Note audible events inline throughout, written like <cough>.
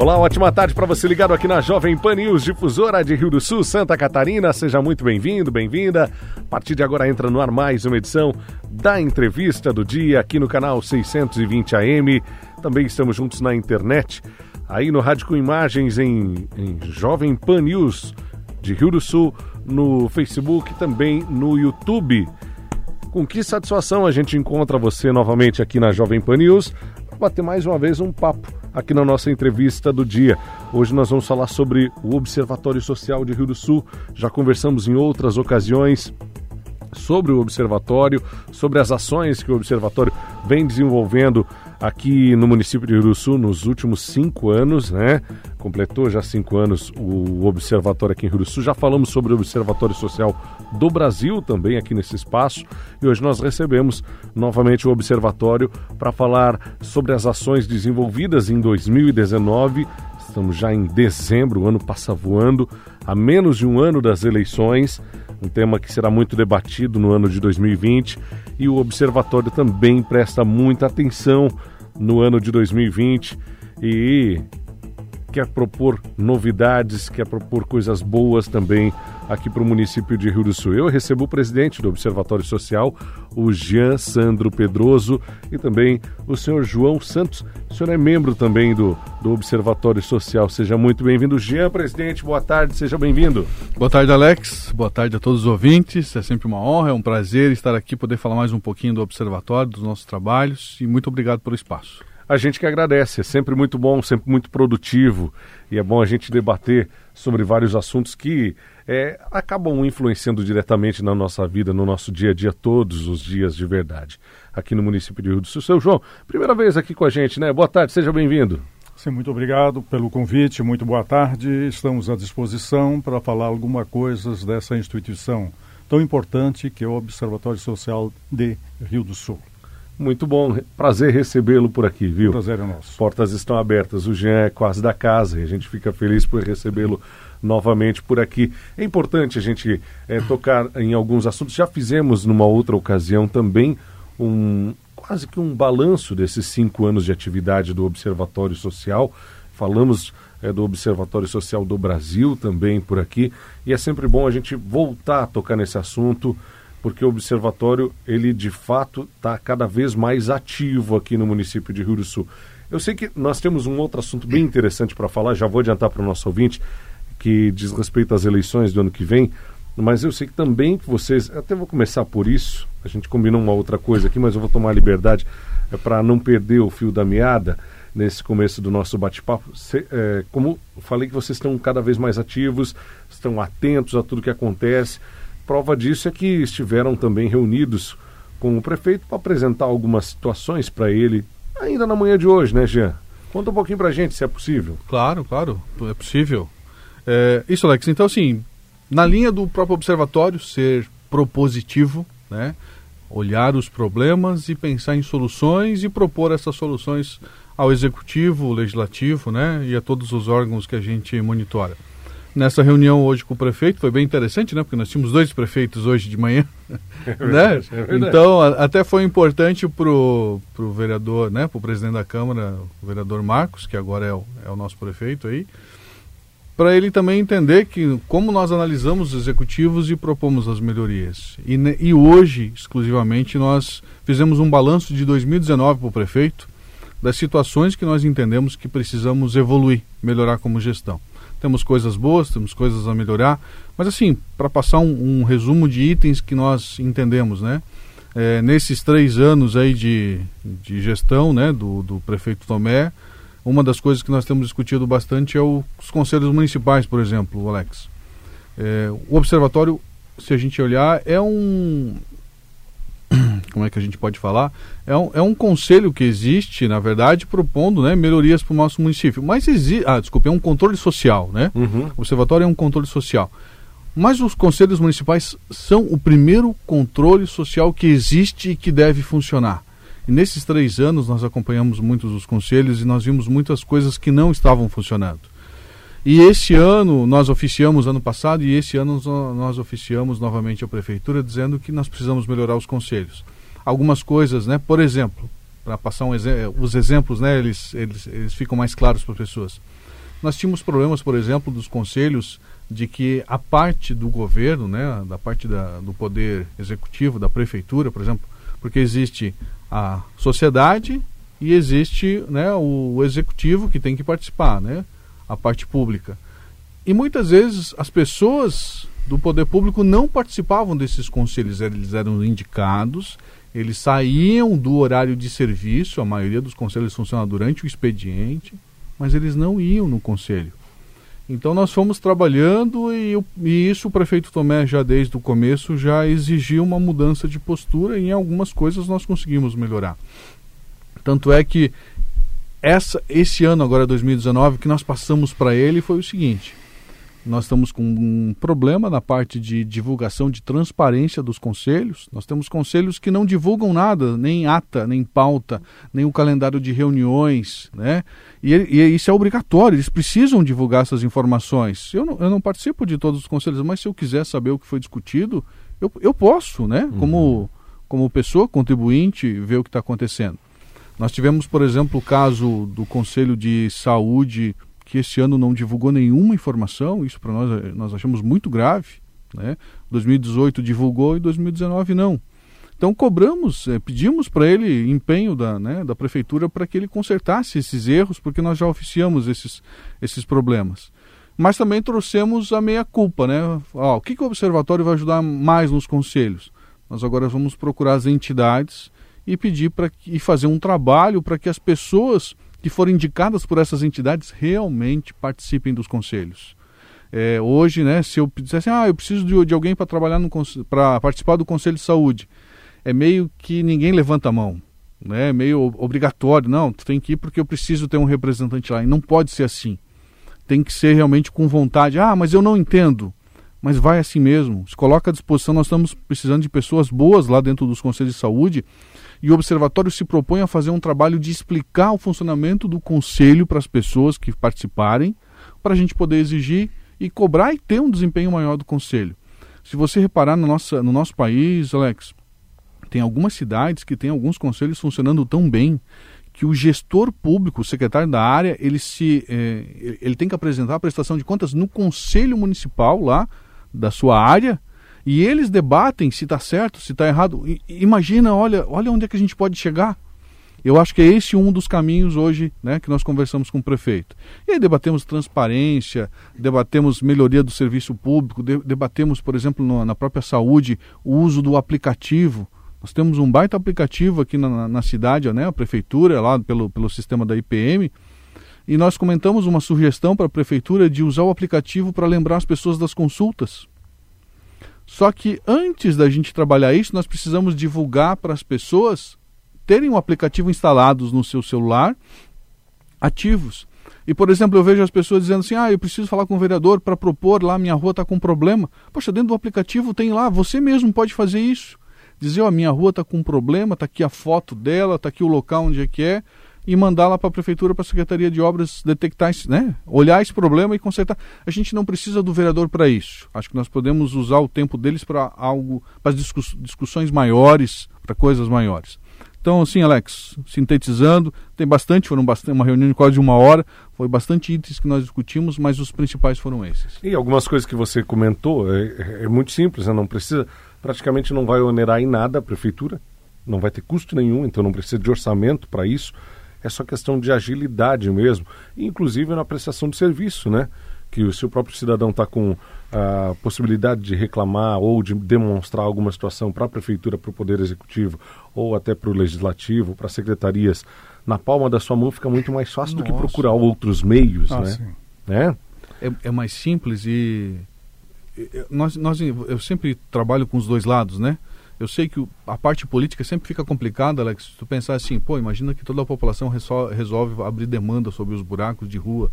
Olá, ótima tarde para você ligado aqui na Jovem Pan News, difusora de Rio do Sul, Santa Catarina. Seja muito bem-vindo, bem-vinda. A partir de agora entra no ar mais uma edição da entrevista do dia aqui no canal 620 AM. Também estamos juntos na internet, aí no Rádio com Imagens em, em Jovem Pan News de Rio do Sul, no Facebook também no YouTube. Com que satisfação a gente encontra você novamente aqui na Jovem Pan News para bater mais uma vez um papo aqui na nossa entrevista do dia. Hoje nós vamos falar sobre o Observatório Social de Rio do Sul. Já conversamos em outras ocasiões sobre o observatório, sobre as ações que o observatório vem desenvolvendo aqui no município de Rio do Sul nos últimos cinco anos, né? Completou já cinco anos o observatório aqui em Rio do Sul. Já falamos sobre o Observatório Social do Brasil também aqui nesse espaço e hoje nós recebemos novamente o observatório para falar sobre as ações desenvolvidas em 2019. Estamos já em dezembro, o ano passa voando, a menos de um ano das eleições um tema que será muito debatido no ano de 2020 e o observatório também presta muita atenção no ano de 2020 e quer propor novidades, quer propor coisas boas também aqui para o município de Rio do Sul. Eu recebo o presidente do Observatório Social, o Jean Sandro Pedroso, e também o senhor João Santos. O senhor é membro também do, do Observatório Social. Seja muito bem-vindo. Jean, presidente, boa tarde, seja bem-vindo. Boa tarde, Alex. Boa tarde a todos os ouvintes. É sempre uma honra, é um prazer estar aqui, poder falar mais um pouquinho do Observatório, dos nossos trabalhos, e muito obrigado pelo espaço. A gente que agradece, é sempre muito bom, sempre muito produtivo e é bom a gente debater sobre vários assuntos que é, acabam influenciando diretamente na nossa vida, no nosso dia a dia, todos os dias de verdade, aqui no município de Rio do Sul. Seu João, primeira vez aqui com a gente, né? Boa tarde, seja bem-vindo. Sim, muito obrigado pelo convite, muito boa tarde. Estamos à disposição para falar alguma coisa dessa instituição tão importante que é o Observatório Social de Rio do Sul. Muito bom, prazer recebê-lo por aqui, viu? Prazer é nosso. Portas estão abertas, o Jean é quase da casa e a gente fica feliz por recebê-lo novamente por aqui. É importante a gente é, tocar em alguns assuntos. Já fizemos numa outra ocasião também um quase que um balanço desses cinco anos de atividade do Observatório Social. Falamos é, do Observatório Social do Brasil também por aqui e é sempre bom a gente voltar a tocar nesse assunto porque o observatório ele de fato está cada vez mais ativo aqui no município de Rio do Sul. Eu sei que nós temos um outro assunto bem interessante para falar, já vou adiantar para o nosso ouvinte, que diz respeito às eleições do ano que vem, mas eu sei que também vocês, até vou começar por isso, a gente combinou uma outra coisa aqui, mas eu vou tomar liberdade é, para não perder o fio da meada nesse começo do nosso bate-papo. É, como falei que vocês estão cada vez mais ativos, estão atentos a tudo que acontece, Prova disso é que estiveram também reunidos com o prefeito para apresentar algumas situações para ele, ainda na manhã de hoje, né, Jean? Conta um pouquinho para a gente, se é possível. Claro, claro, é possível. É, isso, Alex. Então, assim, na linha do próprio observatório, ser propositivo, né? olhar os problemas e pensar em soluções e propor essas soluções ao executivo, legislativo, né, e a todos os órgãos que a gente monitora nessa reunião hoje com o prefeito, foi bem interessante, né? Porque nós tínhamos dois prefeitos hoje de manhã. <laughs> É verdade, né? É então, a, até foi importante para o vereador, né? Para o presidente da Câmara, o vereador Marcos, que agora é o, é o nosso prefeito aí, para ele também entender que como nós analisamos os executivos e propomos as melhorias. E, e hoje, exclusivamente, nós fizemos um balanço de 2019 para o prefeito, das situações que nós entendemos que precisamos evoluir, melhorar como gestão. Temos coisas boas, temos coisas a melhorar, mas assim, para passar um, um, resumo de itens que nós entendemos, né? É, nesses três anos aí de, de gestão, né, do, do prefeito Tomé, uma das coisas que nós temos discutido bastante é o, os conselhos municipais, por exemplo, Alex. É, o observatório, se a gente olhar, é um, como é que a gente pode falar? É um, é um conselho que existe, na verdade, propondo né, melhorias para o nosso município. Mas existe. Ah, desculpa, é um controle social, né? Uhum. O observatório é um controle social. Mas os conselhos municipais são o primeiro controle social que existe e que deve funcionar. E nesses três anos nós acompanhamos muitos dos conselhos e nós vimos muitas coisas que não estavam funcionando. E esse ano nós oficiamos, ano passado, e esse ano nós oficiamos novamente a prefeitura dizendo que nós precisamos melhorar os conselhos. Algumas coisas, né? Por exemplo, para passar um os exemplos, né? Eles, eles, eles ficam mais claros para as pessoas. Nós tínhamos problemas, por exemplo, dos conselhos de que a parte do governo, né, da parte da, do poder executivo, da prefeitura, por exemplo, porque existe a sociedade e existe né, o executivo que tem que participar, né, a parte pública. E muitas vezes as pessoas do poder público não participavam desses conselhos, eles eram indicados, eles saíam do horário de serviço, a maioria dos conselhos funciona durante o expediente, mas eles não iam no conselho. Então nós fomos trabalhando e, e, isso o prefeito Tomé já desde o começo já exigiu uma mudança de postura e em algumas coisas nós conseguimos melhorar. Tanto é que essa, esse ano agora 2019 que nós passamos para ele foi o seguinte: nós estamos com um problema na parte de divulgação de transparência dos conselhos. Nós temos conselhos que não divulgam nada, nem ata, nem pauta, nem o calendário de reuniões, né? E, e isso é obrigatório, eles precisam divulgar essas informações. Eu não, eu não, participo de todos os conselhos, mas se eu quiser saber o que foi discutido, eu, eu posso, né? Uhum. Como, como pessoa contribuinte, ver o que está acontecendo. Nós tivemos, por exemplo, o caso do Conselho de Saúde que esse ano não divulgou nenhuma informação, isso para nós eh, nós achamos muito grave. Né? 2018 divulgou e 2019 não. Então cobramos, é, pedimos para ele empenho da, né, da prefeitura para que ele consertasse esses erros, porque nós já oficiamos esses, esses problemas. Mas também trouxemos a meia-culpa, né? Ó, o que, que o observatório vai ajudar mais nos conselhos? Nós agora vamos procurar as entidades e pedir para e fazer um trabalho para que as pessoas que foram indicadas por essas entidades realmente participem dos conselhos. É, hoje, né, se eu dissesse, ah, eu preciso de, de alguém para trabalhar para participar do Conselho de Saúde, é meio que ninguém levanta a mão, né? É meio obrigatório, não, tu tem que ir porque eu preciso ter um representante lá. E não pode ser assim. Tem que ser realmente com vontade. Ah, mas eu não entendo. Mas vai assim mesmo. Se coloca à disposição, nós estamos precisando de pessoas boas lá dentro dos conselhos de saúde e o observatório se propõe a fazer um trabalho de explicar o funcionamento do conselho para as pessoas que participarem, para a gente poder exigir e cobrar e ter um desempenho maior do conselho. Se você reparar no nosso, no nosso país, Alex, tem algumas cidades que têm alguns conselhos funcionando tão bem que o gestor público, o secretário da área, ele se eh, ele tem que apresentar a prestação de contas no conselho municipal lá da sua área e eles debatem se está certo, se está errado. Imagina, olha, olha onde é que a gente pode chegar. Eu acho que é esse um dos caminhos hoje né, que nós conversamos com o prefeito. E aí debatemos transparência, debatemos melhoria do serviço público, de, debatemos, por exemplo, no, na própria saúde, o uso do aplicativo. Nós temos um baita aplicativo aqui na, na cidade, né, a prefeitura, lá pelo, pelo sistema da IPM, e nós comentamos uma sugestão para a prefeitura de usar o aplicativo para lembrar as pessoas das consultas. Só que antes da gente trabalhar isso, nós precisamos divulgar para as pessoas terem o aplicativo instalados no seu celular ativos. E, por exemplo, eu vejo as pessoas dizendo assim: ah, eu preciso falar com o vereador para propor lá, minha rua está com problema. Poxa, dentro do aplicativo tem lá, você mesmo pode fazer isso. Dizer: ó, oh, minha rua está com problema, está aqui a foto dela, está aqui o local onde é que é e mandar lá para a prefeitura, para a Secretaria de Obras detectar, né, olhar esse problema e consertar. A gente não precisa do vereador para isso. Acho que nós podemos usar o tempo deles para algo, para discuss, discussões maiores, para coisas maiores. Então, assim, Alex, sintetizando, tem bastante, foram bastante, uma reunião de quase uma hora, foi bastante itens que nós discutimos, mas os principais foram esses. E algumas coisas que você comentou, é, é muito simples, né? não precisa, praticamente não vai onerar em nada a prefeitura, não vai ter custo nenhum, então não precisa de orçamento para isso é só questão de agilidade mesmo, inclusive na prestação de serviço, né? Que se o próprio cidadão está com a possibilidade de reclamar ou de demonstrar alguma situação para a prefeitura, para o poder executivo ou até para o legislativo, para secretarias, na palma da sua mão fica muito mais fácil Nossa. do que procurar outros meios, ah, né? Sim. né? É, é mais simples e nós, nós eu sempre trabalho com os dois lados, né? Eu sei que a parte política sempre fica complicada, Alex. Se tu pensar assim, pô, imagina que toda a população resolve abrir demanda sobre os buracos de rua.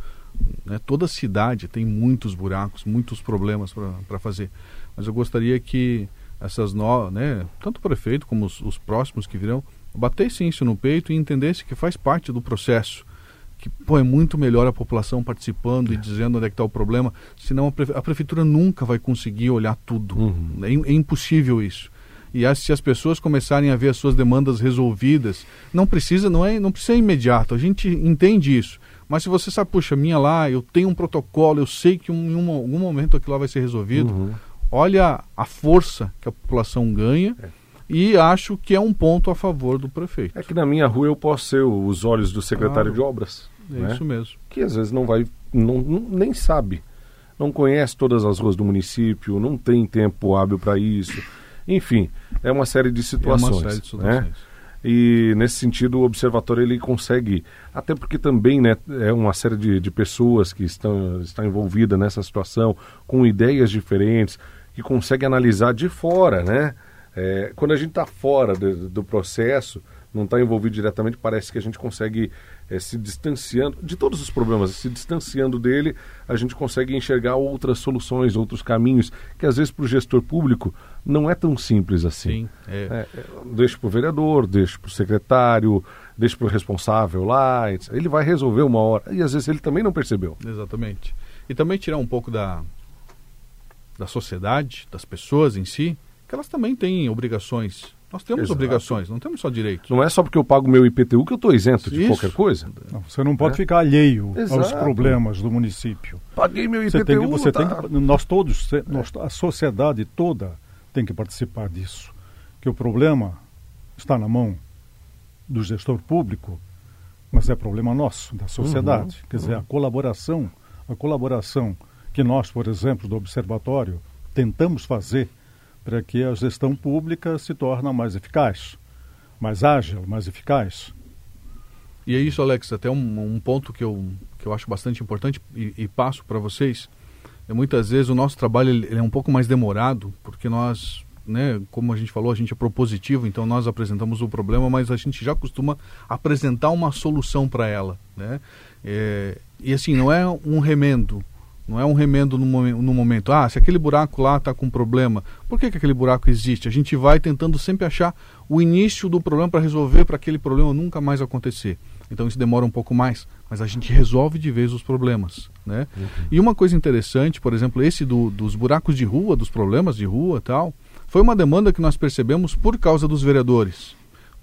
Né? Toda cidade tem muitos buracos, muitos problemas para fazer. Mas eu gostaria que essas novas, né, tanto o prefeito como os, os próximos que virão, batessem isso no peito e entendessem que faz parte do processo que pô, é muito melhor a população participando é. e dizendo onde é que está o problema, senão a, prefe a, prefeitura nunca vai conseguir olhar tudo. Uhum. É, é, impossível isso e se as pessoas começarem a ver as suas demandas resolvidas, não precisa, não é, não precisa imediato. A gente entende isso, Mas se você sabe, puxa, minha lá, eu tenho um protocolo, eu sei que um, em um, algum momento aquilo lá vai ser resolvido, Uhum. olha a força que a população ganha É. e acho que é um ponto a favor do prefeito. É que na minha rua eu posso ser os olhos do secretário Claro. de obras. É né? isso mesmo. que às vezes não vai, não, não- nem sabe, não conhece todas as ruas do município, não tem tempo hábil para isso. Enfim, é uma série de É situações. uma série de né? situações. E nesse sentido o observatório ele consegue, até porque também né, é uma série de, de pessoas que estão, estão envolvidas nessa situação, com ideias diferentes, que consegue analisar de fora, né? É, quando a gente está fora do, do processo, não está envolvido diretamente, parece que a gente consegue é, se distanciando de todos os problemas, se distanciando dele, a gente consegue enxergar outras soluções, outros caminhos, que às vezes para o gestor público não é tão simples assim. Sim, é. É, é, deixa para o vereador, deixa para o secretário, deixa para o responsável lá. Ele vai resolver uma hora. E às vezes ele também não percebeu. Exatamente. E também tirar um pouco da, da sociedade, das pessoas em si, que elas também têm obrigações. Nós temos Exato. obrigações, não temos só direitos. Não é só porque eu pago meu IPTU que eu estou isento de Isso. qualquer coisa. Não, você não pode É. ficar alheio aos Exato. problemas do município. Paguei meu IPTU. Você tem que, você tá. tem que, nós todos, nós- a sociedade toda tem que participar disso. Que o problema está na mão do gestor público, mas é problema nosso, da sociedade. Uhum, Quer dizer, a colaboração, a colaboração que nós, por exemplo, do observatório, tentamos fazer para que a gestão pública se torne mais eficaz, mais ágil, mais eficaz. E é isso, Alex, até um, um ponto que eu, que eu acho bastante importante e, e passo para vocês. É muitas vezes o nosso trabalho é um pouco mais demorado, porque nós, né, como a gente falou, a gente é propositivo, então nós apresentamos o problema, mas a gente já costuma apresentar uma solução para ela. Né? É, e assim, não é um remendo, não é um remendo no, no momento. Ah, se aquele buraco lá está com problema, por que, que aquele buraco existe? A gente vai tentando sempre achar o início do problema para resolver, para aquele problema nunca mais acontecer. Então isso demora um pouco mais, mas a gente resolve de vez os problemas. Né? E uma coisa interessante, por exemplo, esse do- dos buracos de rua, dos problemas de rua tal, foi uma demanda que nós percebemos por causa dos vereadores.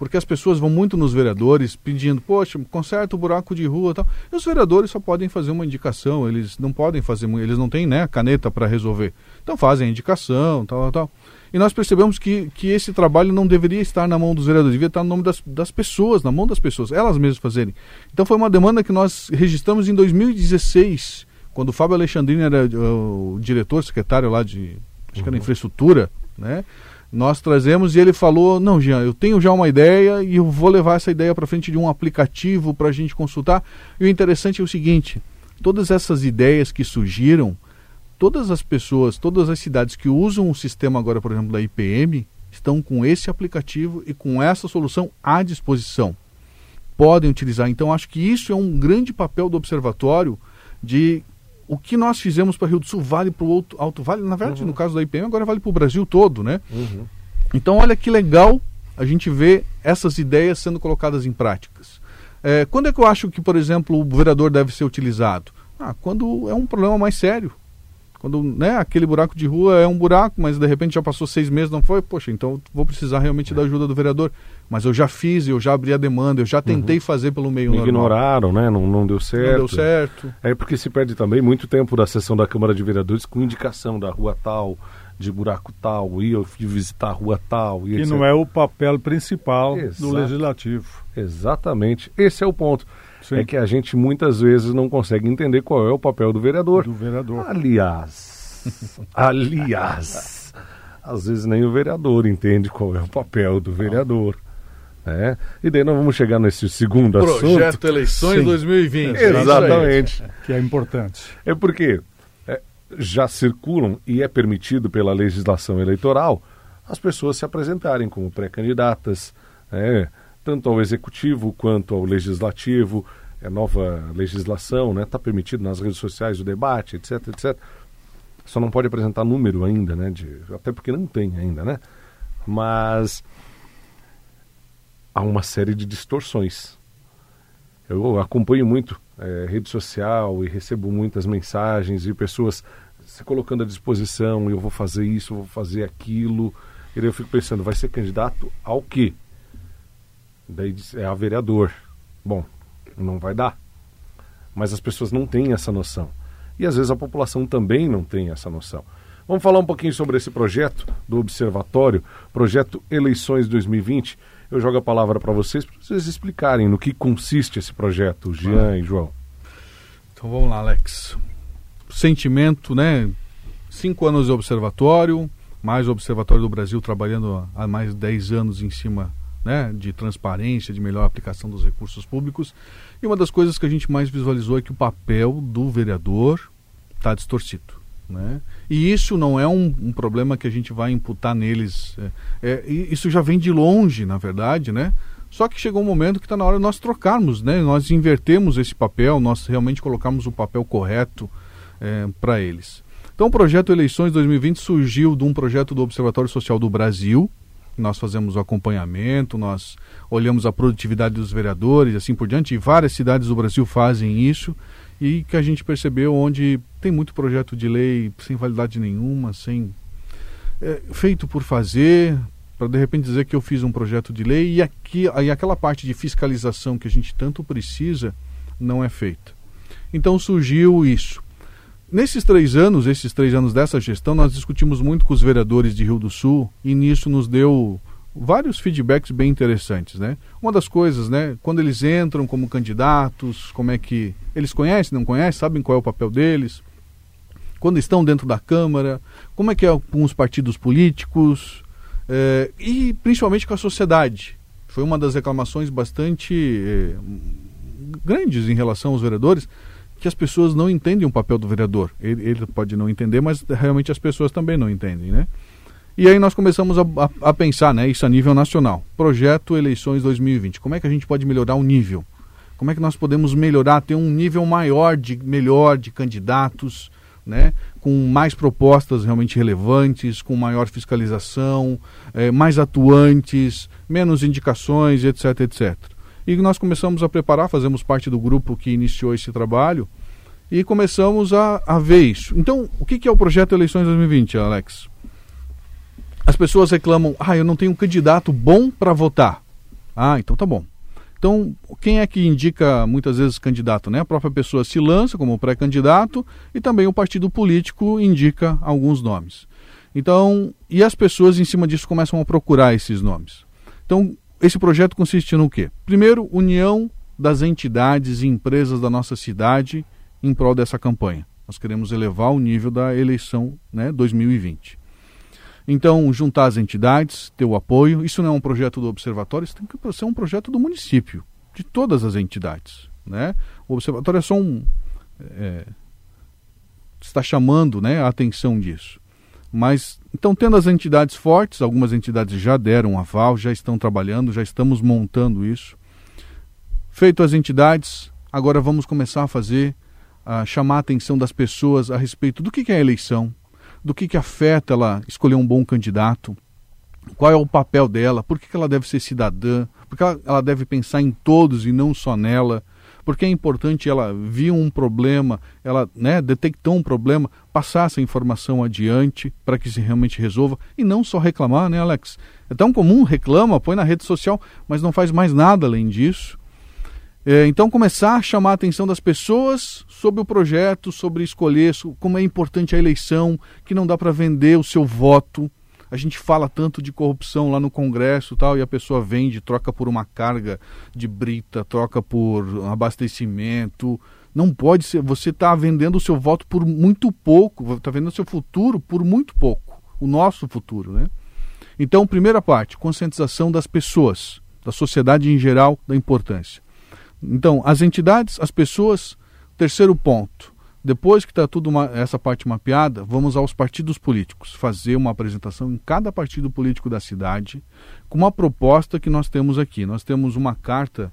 Porque as pessoas vão muito nos vereadores pedindo, poxa, conserta o buraco de rua e tal. E os vereadores só podem fazer uma indicação, eles não podem fazer, eles não têm né, caneta para resolver. Então fazem a indicação, tal, tal, tal. E nós percebemos que, que esse trabalho não deveria estar na mão dos vereadores, devia estar no nome das, das pessoas, na mão das pessoas, elas mesmas fazerem. Então foi uma demanda que nós registramos em 2016, quando o Fábio Alexandrino era uh, o diretor, secretário lá de, acho que era infraestrutura, né? Nós trazemos e ele falou: Não, Jean, eu tenho já uma ideia e eu vou levar essa ideia para frente de um aplicativo para a gente consultar. E o interessante é o seguinte: todas essas ideias que surgiram, todas as pessoas, todas as cidades que usam o sistema agora, por exemplo, da IPM, estão com esse aplicativo e com essa solução à disposição. Podem utilizar. Então, acho que isso é um grande papel do observatório de o que nós fizemos para Rio do Sul vale para o Alto Vale. Na verdade, Uhum. no caso da IPM, agora vale para o Brasil todo, né? Uhum. Então, olha que legal a gente ver essas ideias sendo colocadas em práticas. É, quando é que eu acho que, por exemplo, o vereador deve ser utilizado? Ah, quando é um problema mais sério. Quando né, aquele buraco de rua é um buraco, mas de repente já passou seis meses, não foi? Poxa, então vou precisar realmente da ajuda do vereador. Mas eu já fiz, eu já abri a demanda, eu já tentei fazer pelo meio Me normal. ignoraram, né? Não, não deu certo. Não deu certo. É porque se perde também muito tempo da sessão da Câmara de Vereadores com indicação da rua tal, de buraco tal, e eu fui visitar a rua tal. E, E não é o papel principal Exato. do legislativo. Exatamente. Esse é o ponto. Sim. É que a gente muitas vezes não consegue entender qual é o papel do vereador. Do vereador. Aliás, <laughs> aliás, às vezes nem o vereador entende qual é o papel do vereador. Né? E daí nós vamos chegar nesse segundo Projeto assunto. Eleições Sim. 2020. Exatamente. que é importante. É porque é, já circulam e é permitido pela legislação eleitoral as pessoas se apresentarem como pré-candidatas, né, tanto ao executivo quanto ao legislativo. É nova legislação, está permitido nas redes sociais o debate, etc, etc. Só não pode apresentar número ainda, né? De, até porque não tem ainda, né? Mas há uma série de distorções. Eu acompanho muito eh, rede social e recebo muitas mensagens e pessoas se colocando à disposição, eu vou fazer isso, eu vou fazer aquilo. E daí eu fico pensando, vai ser candidato ao quê? Daí diz, é a vereador. Bom, não vai dar. mas as pessoas não têm essa noção. E às vezes a população também não tem essa noção. Vamos falar um pouquinho sobre esse projeto do Observatório, projeto Eleições 2020. Eu jogo a palavra para vocês, para vocês explicarem no que consiste esse projeto, Jean e João. Então vamos lá, Alex. Sentimento, né? Cinco anos de observatório, mais o Observatório do Brasil trabalhando há mais de 10 anos em cima né, de transparência, de melhor aplicação dos recursos públicos. E uma das coisas que a gente mais visualizou é que o papel do vereador está distorcido. Né? E isso não é um, um, problema que a gente vai imputar neles. É, é, isso já vem de longe, na verdade, né? Só que chegou um momento que está na hora de nós trocarmos, né? Nós invertemos esse papel, nós realmente colocamos o papel correto é, para eles. Então, o projeto Eleições 2020 surgiu de um projeto do Observatório Social do Brasil. Nós fazemos o acompanhamento, nós olhamos a produtividade dos vereadores, assim por diante, e várias cidades do Brasil fazem isso e que a gente percebeu onde tem muito projeto de lei sem validade nenhuma, sem é, feito por fazer, para de repente dizer que eu fiz um projeto de lei e aqui aí aquela parte de fiscalização que a gente tanto precisa não é feita. Então surgiu isso. Nesses três anos, esses três anos dessa gestão, nós discutimos muito com os vereadores de Rio do Sul e nisso nos deu vários feedbacks bem interessantes, né? Uma das coisas, né, quando eles entram como candidatos, como é que eles conhecem, não conhecem, sabem qual é o papel deles, quando estão dentro da Câmara, como é que é com os partidos políticos é, e principalmente com a sociedade. Foi uma das reclamações bastante é, grandes em relação aos vereadores, que as pessoas não entendem o papel do vereador. Ele, ele pode não entender, mas realmente as pessoas também não entendem, né? E aí nós começamos a, a, a, pensar, né, isso a nível nacional. Projeto Eleições 2020. Como é que a gente pode melhorar o nível? Como é que nós podemos melhorar, ter um nível maior de melhor de candidatos, né, com mais propostas realmente relevantes, com maior fiscalização, é, mais atuantes, menos indicações, etc, etc. E nós começamos a preparar, fazemos parte do grupo que iniciou esse trabalho e começamos a, a ver isso. Então, o que, que é o projeto Eleições 2020, Alex? As pessoas reclamam, ah, eu não tenho um candidato bom para votar. Ah, então tá bom. Então, quem é que indica muitas vezes candidato? Né? A própria pessoa se lança como pré-candidato e também o partido político indica alguns nomes. Então, e as pessoas em cima disso começam a procurar esses nomes. Então, esse projeto consiste no quê? Primeiro, união das entidades e empresas da nossa cidade em prol dessa campanha. Nós queremos elevar o nível da eleição né, 2020. Então, juntar as entidades, ter o apoio. Isso não é um projeto do observatório, isso tem que ser um projeto do município, de todas as entidades. Né? O observatório é só um. É, está chamando né, a atenção disso. Mas, então, tendo as entidades fortes, algumas entidades já deram aval, já estão trabalhando, já estamos montando isso. Feito as entidades, agora vamos começar a fazer, a chamar a atenção das pessoas a respeito do que é a eleição, do que, que afeta ela escolher um bom candidato, qual é o papel dela, por que, que ela deve ser cidadã, por que ela, ela deve pensar em todos e não só nela, porque é importante ela viu um problema, ela né, detectou um problema, passar essa informação adiante para que se realmente resolva e não só reclamar, né, Alex? É tão comum, reclama, põe na rede social, mas não faz mais nada além disso. É, então, começar a chamar a atenção das pessoas sobre o projeto, sobre escolher como é importante a eleição, que não dá para vender o seu voto. A gente fala tanto de corrupção lá no Congresso tal, e a pessoa vende, troca por uma carga de brita, troca por abastecimento. Não pode ser. Você está vendendo o seu voto por muito pouco, está vendendo o seu futuro por muito pouco. O nosso futuro, né? Então, primeira parte, conscientização das pessoas, da sociedade em geral, da importância. Então, as entidades, as pessoas. Terceiro ponto. Depois que está tudo uma, essa parte mapeada, vamos aos partidos políticos, fazer uma apresentação em cada partido político da cidade, com uma proposta que nós temos aqui. Nós temos uma carta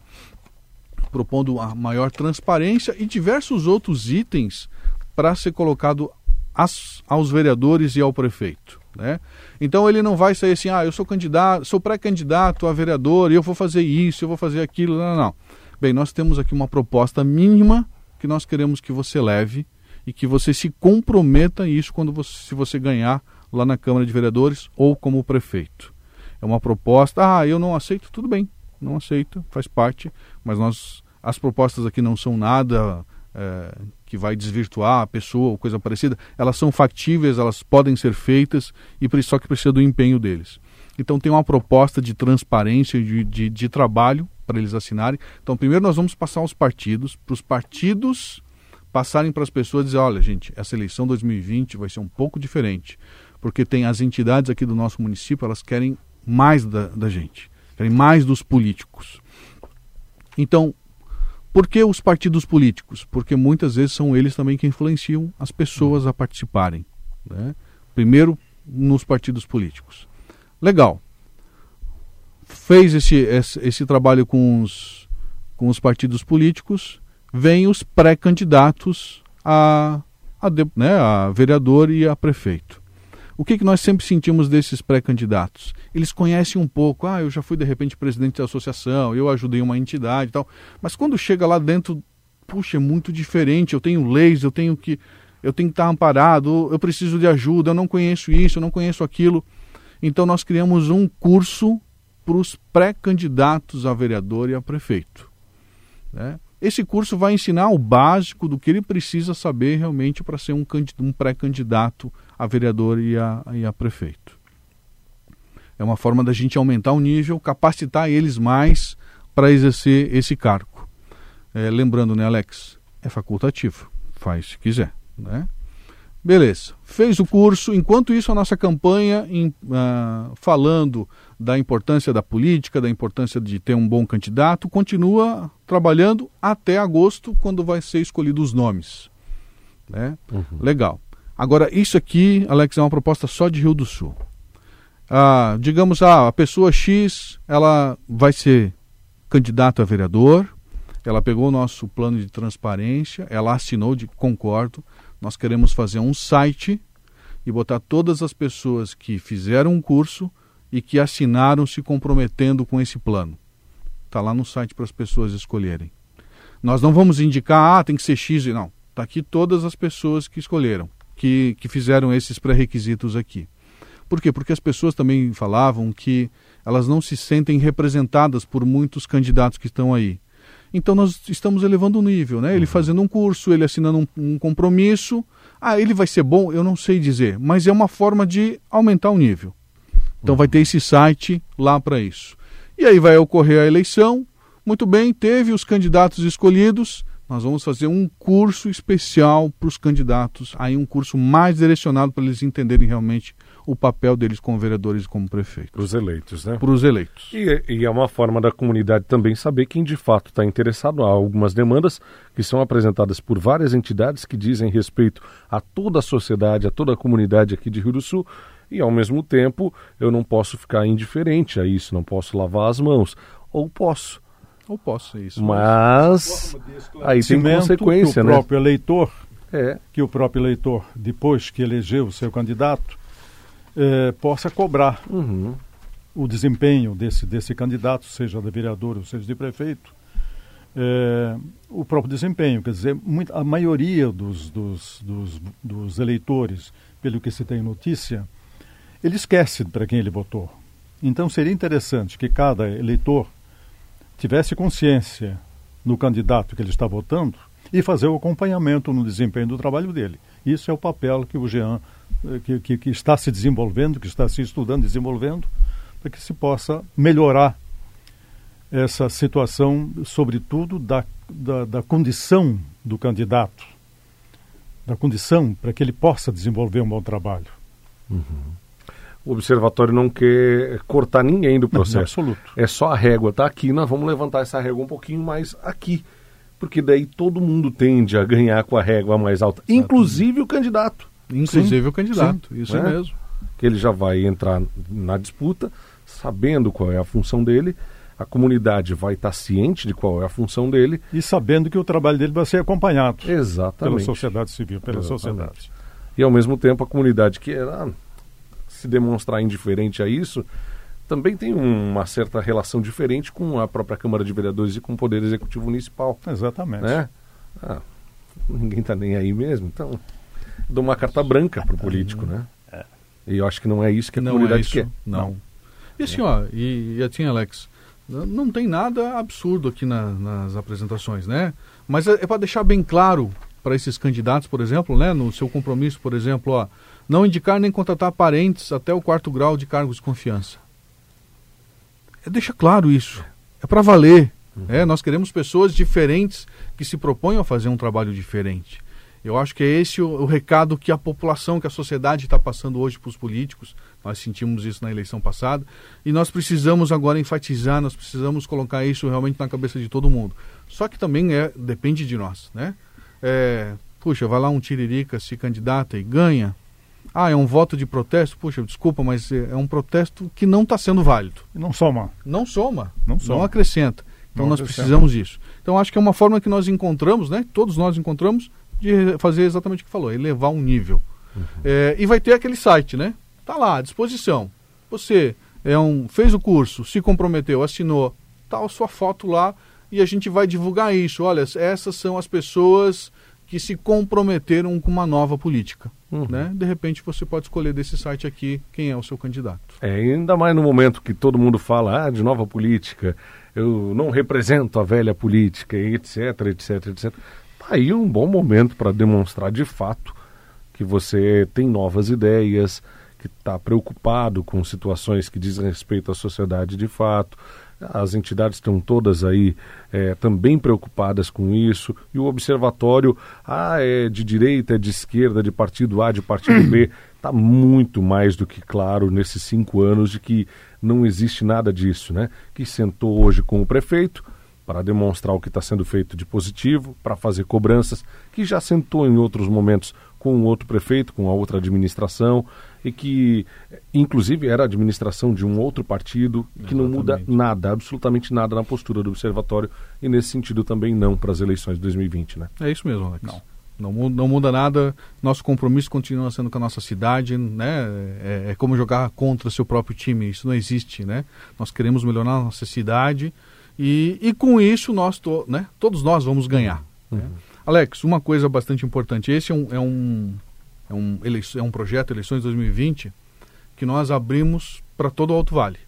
propondo a maior transparência e diversos outros itens para ser colocado as, aos vereadores e ao prefeito. Né? Então ele não vai sair assim, ah, eu sou candidato, sou pré-candidato a vereador e eu vou fazer isso, eu vou fazer aquilo. Não, não, não. Bem, nós temos aqui uma proposta mínima que nós queremos que você leve e que você se comprometa a isso quando você, se você ganhar lá na Câmara de Vereadores ou como prefeito. É uma proposta, ah, eu não aceito, tudo bem, não aceito, faz parte, mas nós as propostas aqui não são nada é, que vai desvirtuar a pessoa ou coisa parecida, elas são factíveis, elas podem ser feitas, e só que precisa do empenho deles. Então tem uma proposta de transparência, de, de, de trabalho para eles assinarem. Então primeiro nós vamos passar aos partidos, para os partidos passarem para as pessoas dizer, olha gente, essa eleição 2020 vai ser um pouco diferente, porque tem as entidades aqui do nosso município, elas querem mais da, da gente, querem mais dos políticos. Então, por que os partidos políticos? Porque muitas vezes são eles também que influenciam as pessoas a participarem. Né? Primeiro, nos partidos políticos. Legal. Fez esse, esse, esse trabalho com os, com os partidos políticos, vem os pré-candidatos a, a, né, a vereador e a prefeito. O que, que nós sempre sentimos desses pré-candidatos? Eles conhecem um pouco, ah, eu já fui de repente presidente da associação, eu ajudei uma entidade e tal, mas quando chega lá dentro, puxa, é muito diferente, eu tenho leis, eu tenho que eu tenho que estar amparado, eu preciso de ajuda, eu não conheço isso, eu não conheço aquilo. Então nós criamos um curso para os pré-candidatos a vereador e a prefeito. Né? Esse curso vai ensinar o básico do que ele precisa saber realmente para ser um, um pré-candidato a vereador e a, e a prefeito. É uma forma da gente aumentar o nível, capacitar eles mais para exercer esse cargo. É, lembrando, né, Alex? É facultativo. Faz se quiser, né? Beleza. Fez o curso. Enquanto isso, a nossa campanha em, uh, falando da importância da política, da importância de ter um bom candidato, continua trabalhando até agosto, quando vai ser escolhidos os nomes. Né? Uhum. Legal. Agora, isso aqui, Alex, é uma proposta só de Rio do Sul. Ah, digamos, ah, a pessoa X, ela vai ser candidata a vereador, ela pegou o nosso plano de transparência, ela assinou de concordo, nós queremos fazer um site e botar todas as pessoas que fizeram um curso e que assinaram se comprometendo com esse plano. Está lá no site para as pessoas escolherem. Nós não vamos indicar, ah, tem que ser X, não. Está aqui todas as pessoas que escolheram que, que fizeram esses pré-requisitos aqui. Por quê? Porque as pessoas também falavam que elas não se sentem representadas por muitos candidatos que estão aí. Então nós estamos elevando o nível, né? Ele uhum. fazendo um curso, ele assinando um, um, compromisso. Ah, ele vai ser bom? Eu não sei dizer, mas é uma forma de aumentar o nível. Então vai ter esse site lá para isso. E aí vai ocorrer a eleição. Muito bem, teve os candidatos escolhidos nós vamos fazer um curso especial para os candidatos, aí um curso mais direcionado para eles entenderem realmente o papel deles como vereadores e como prefeitos. Para os eleitos, né? Para os eleitos. E, e, é uma forma da comunidade também saber quem de fato está interessado. Há algumas demandas que são apresentadas por várias entidades que dizem respeito a toda a sociedade, a toda a comunidade aqui de Rio do Sul. E ao mesmo tempo eu não posso ficar indiferente a isso, não posso lavar as mãos. Ou posso ou posso isso. Mas aí tem consequência, que o né? próprio eleitor, é. que o próprio eleitor, depois que elegeu o seu candidato, é, possa cobrar uhum. o desempenho desse, desse candidato, seja de vereador ou seja de prefeito, é, o próprio desempenho. Quer dizer, muito, a maioria dos, dos, dos, dos eleitores, pelo que se tem notícia, ele esquece para quem ele votou. Então seria interessante que cada eleitor tivesse consciência no candidato que ele está votando e fazer o acompanhamento no desempenho do trabalho dele. Isso é o papel que o Jean, eh, que, que, que está se desenvolvendo, que está se estudando, desenvolvendo, para que se possa melhorar essa situação, sobretudo da, da, da condição do candidato, da condição para que ele possa desenvolver um bom trabalho. Uhum o observatório não quer cortar ninguém do processo. Não, absoluto. É só a régua está aqui, nós vamos levantar essa régua um pouquinho mais aqui. Porque daí todo mundo tende a ganhar com a régua mais alta, Exatamente. inclusive o candidato. Inclusive Sim. o candidato, Sim. isso é? mesmo. Que ele já vai entrar na disputa, sabendo qual é a função dele, a comunidade vai estar ciente de qual é a função dele. E sabendo que o trabalho dele vai ser acompanhado. Exatamente. Pela sociedade civil, pela Exatamente. sociedade. E ao mesmo tempo a comunidade que era se demonstrar indiferente a isso, também tem uma certa relação diferente com a própria Câmara de Vereadores e com o Poder Executivo Municipal. Exatamente. Né? Ah, ninguém está nem aí mesmo, então dou uma carta branca para o político, né? E eu acho que não é isso que a não comunidade é isso, quer. Não. não. E assim, ó, e, e assim, Alex, Não tem nada absurdo aqui na, nas apresentações, né? Mas é, é para deixar bem claro para esses candidatos, por exemplo, né, no seu compromisso, por exemplo, ó, não indicar nem contratar parentes até o quarto grau de cargos de confiança. É, deixa claro isso. É para valer. Uhum. É, nós queremos pessoas diferentes que se propõem a fazer um trabalho diferente. Eu acho que é esse o, o recado que a população, que a sociedade está passando hoje para os políticos. Nós sentimos isso na eleição passada e nós precisamos agora enfatizar, nós precisamos colocar isso realmente na cabeça de todo mundo. Só que também é depende de nós, né? É, puxa, vai lá um tiririca, se candidata e ganha. Ah, é um voto de protesto? Puxa, desculpa, mas é, é um protesto que não está sendo válido. Não soma. Não soma. Não, soma. não acrescenta. Então não nós acrescenta. precisamos disso. Então acho que é uma forma que nós encontramos, né? Todos nós encontramos de fazer exatamente o que falou, elevar um nível. Uhum. É, e vai ter aquele site, né? Tá lá à disposição. Você é um, fez o curso, se comprometeu, assinou, tá a sua foto lá e a gente vai divulgar isso. Olha, essas são as pessoas que se comprometeram com uma nova política. Uhum. Né? De repente você pode escolher desse site aqui quem é o seu candidato. É, ainda mais no momento que todo mundo fala ah, de nova política, eu não represento a velha política, etc, etc, etc. Aí um bom momento para demonstrar de fato que você tem novas ideias, que está preocupado com situações que dizem respeito à sociedade de fato. As entidades estão todas aí é, também preocupadas com isso. E o observatório, ah, é de direita, é de esquerda, de partido A, de partido B, está <clears throat> muito mais do que claro nesses cinco anos de que não existe nada disso, né? Que sentou hoje com o prefeito para demonstrar o que está sendo feito de positivo, para fazer cobranças, que já sentou em outros momentos com outro prefeito, com a outra administração, e que, inclusive, era a administração de um outro partido, que Exatamente. não muda nada, absolutamente nada na postura do Observatório, e nesse sentido também não para as eleições de 2020, né? É isso mesmo, Alex. Não. Não, não muda nada, nosso compromisso continua sendo com a nossa cidade, né? É, é como jogar contra seu próprio time, isso não existe, né? Nós queremos melhorar a nossa cidade e, e com isso nós, to, né? todos nós vamos ganhar. Uhum. Né? Alex, uma coisa bastante importante. Esse é um, é um, é um, é um projeto Eleições 2020 que nós abrimos para todo o Alto Vale.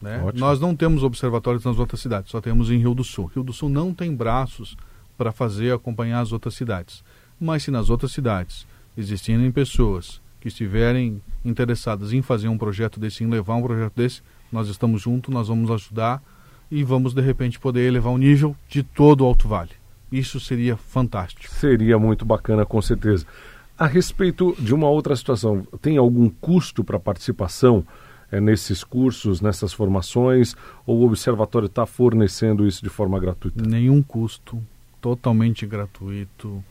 Né? Nós não temos observatórios nas outras cidades, só temos em Rio do Sul. Rio do Sul não tem braços para fazer acompanhar as outras cidades. Mas se nas outras cidades existirem pessoas que estiverem interessadas em fazer um projeto desse, em levar um projeto desse, nós estamos juntos, nós vamos ajudar e vamos de repente poder elevar o nível de todo o Alto Vale. Isso seria fantástico. Seria muito bacana, com certeza. A respeito de uma outra situação, tem algum custo para participação é, nesses cursos, nessas formações, ou o Observatório está fornecendo isso de forma gratuita? Nenhum custo, totalmente gratuito.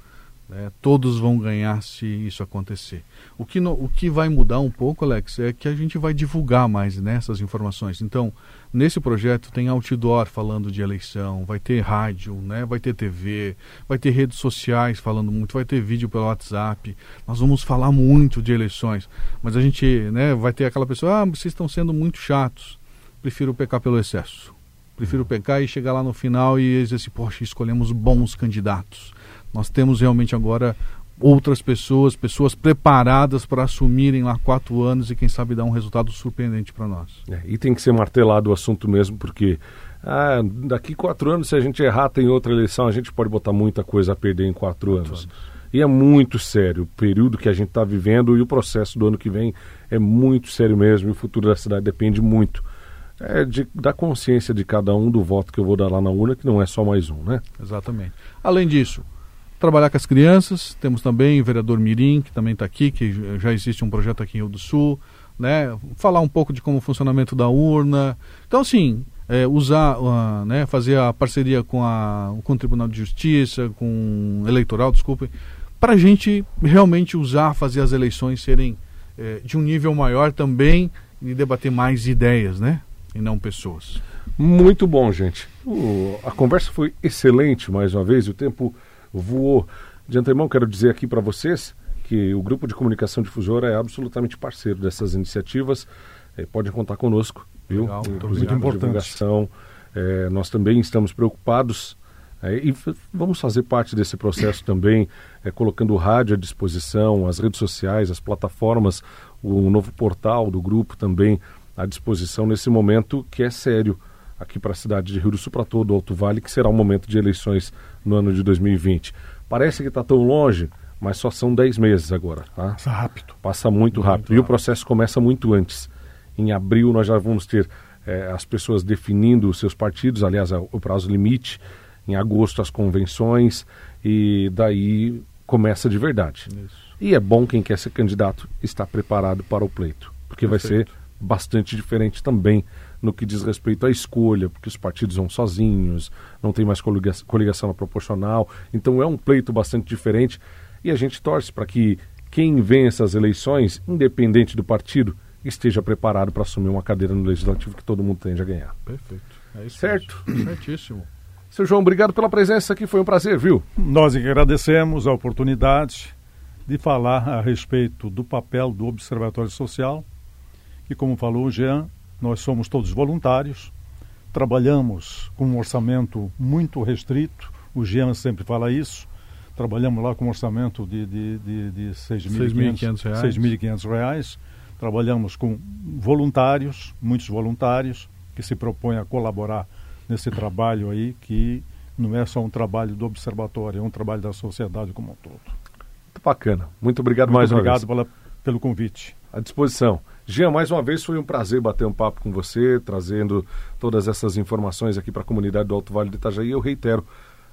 Né? Todos vão ganhar se isso acontecer. O que, no, o que vai mudar um pouco, Alex, é que a gente vai divulgar mais nessas né, informações. Então, nesse projeto tem outdoor falando de eleição, vai ter rádio, né? vai ter TV, vai ter redes sociais falando muito, vai ter vídeo pelo WhatsApp. Nós vamos falar muito de eleições, mas a gente né, vai ter aquela pessoa, ah, vocês estão sendo muito chatos. Prefiro pecar pelo excesso. Prefiro pecar e chegar lá no final e dizer assim, poxa, escolhemos bons candidatos nós temos realmente agora outras pessoas, pessoas preparadas para assumirem lá quatro anos e quem sabe dar um resultado surpreendente para nós. É, e tem que ser martelado o assunto mesmo, porque ah, daqui quatro anos, se a gente errar, tem outra eleição, a gente pode botar muita coisa a perder em quatro, quatro anos. anos. E é muito sério o período que a gente está vivendo e o processo do ano que vem é muito sério mesmo. E o futuro da cidade depende muito é, de, da consciência de cada um do voto que eu vou dar lá na urna, que não é só mais um, né? Exatamente. Além disso, trabalhar com as crianças. Temos também o vereador Mirim, que também está aqui, que já existe um projeto aqui em Rio do Sul. Né? Falar um pouco de como o funcionamento da urna. Então, assim, é, usar, uh, né, fazer a parceria com, a, com o Tribunal de Justiça, com o eleitoral, desculpe, para a gente realmente usar, fazer as eleições serem é, de um nível maior também e debater mais ideias, né? E não pessoas. Muito bom, gente. O, a conversa foi excelente mais uma vez. O tempo voou. De antemão, quero dizer aqui para vocês que o Grupo de Comunicação Difusora é absolutamente parceiro dessas iniciativas. É, pode contar conosco, viu? Legal, muito importante. É, nós também estamos preocupados é, e vamos fazer parte desse processo também, é, colocando o rádio à disposição, as redes sociais, as plataformas, o novo portal do grupo também à disposição nesse momento que é sério aqui para a cidade de Rio do Sul, para todo o Alto Vale, que será um momento de eleições no ano de 2020. Parece que está tão longe, mas só são 10 meses agora. Tá? Passa rápido. Passa muito rápido. Muito e rápido. o processo começa muito antes. Em abril nós já vamos ter é, as pessoas definindo os seus partidos, aliás, o prazo limite. Em agosto as convenções e daí começa de verdade. Isso. E é bom quem quer ser candidato estar preparado para o pleito, porque Perfeito. vai ser bastante diferente também no que diz respeito à escolha, porque os partidos vão sozinhos, não tem mais coligação na proporcional. Então é um pleito bastante diferente e a gente torce para que quem vença as eleições, independente do partido, esteja preparado para assumir uma cadeira no legislativo que todo mundo tende a ganhar. Perfeito. É isso certo? Mesmo. Certíssimo. Seu João, obrigado pela presença aqui, foi um prazer, viu? Nós agradecemos a oportunidade de falar a respeito do papel do Observatório Social, que, como falou o Jean, nós somos todos voluntários, trabalhamos com um orçamento muito restrito, o Jean sempre fala isso, trabalhamos lá com um orçamento de, de, de, de 6.500 reais. reais, trabalhamos com voluntários, muitos voluntários, que se propõem a colaborar nesse trabalho aí, que não é só um trabalho do observatório, é um trabalho da sociedade como um todo. Muito bacana. Muito obrigado Muito mais obrigado uma vez. Obrigado pelo convite. À disposição. Jean, mais uma vez foi um prazer bater um papo com você, trazendo todas essas informações aqui para a comunidade do Alto Vale do Itajaí. Eu reitero,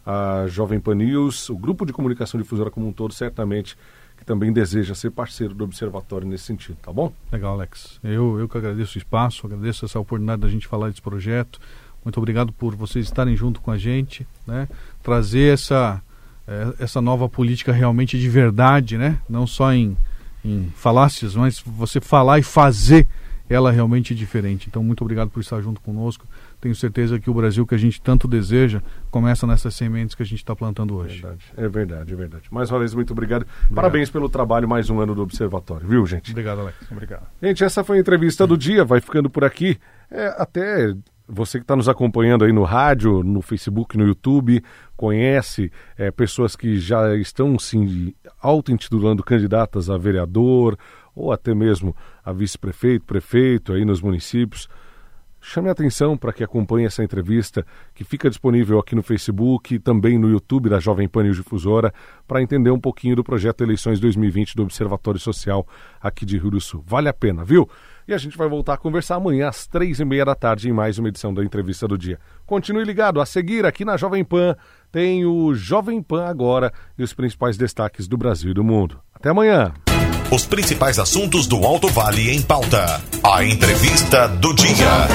a Jovem Pan News, o grupo de comunicação difusora como um todo, certamente que também deseja ser parceiro do Observatório nesse sentido, tá bom? Legal, Alex. Eu, eu que agradeço o espaço, agradeço essa oportunidade da gente falar desse projeto. Muito obrigado por vocês estarem junto com a gente, né? Trazer essa, é, essa nova política realmente de verdade, né? Não só em em falácias, mas você falar e fazer ela realmente diferente. Então, muito obrigado por estar junto conosco. Tenho certeza que o Brasil que a gente tanto deseja começa nessas sementes que a gente está plantando hoje. Verdade, é verdade, é verdade. Mais uma vez, muito obrigado. obrigado. Parabéns pelo trabalho, mais um ano do Observatório, viu, gente? Obrigado, Alex. Obrigado. Gente, essa foi a entrevista do dia, vai ficando por aqui. É, até você que está nos acompanhando aí no rádio, no Facebook, no YouTube, conhece é, pessoas que já estão se auto-intitulando candidatas a vereador ou até mesmo a vice-prefeito, prefeito aí nos municípios. Chame a atenção para que acompanhe essa entrevista, que fica disponível aqui no Facebook e também no YouTube da Jovem Pan Difusora, para entender um pouquinho do projeto Eleições 2020 do Observatório Social aqui de Rio do Sul. Vale a pena, viu? E a gente vai voltar a conversar amanhã às três e meia da tarde em mais uma edição da Entrevista do Dia. Continue ligado. A seguir aqui na Jovem Pan tem o Jovem Pan Agora e os principais destaques do Brasil e do mundo. Até amanhã. Os principais assuntos do Alto Vale em pauta. A Entrevista do Dia.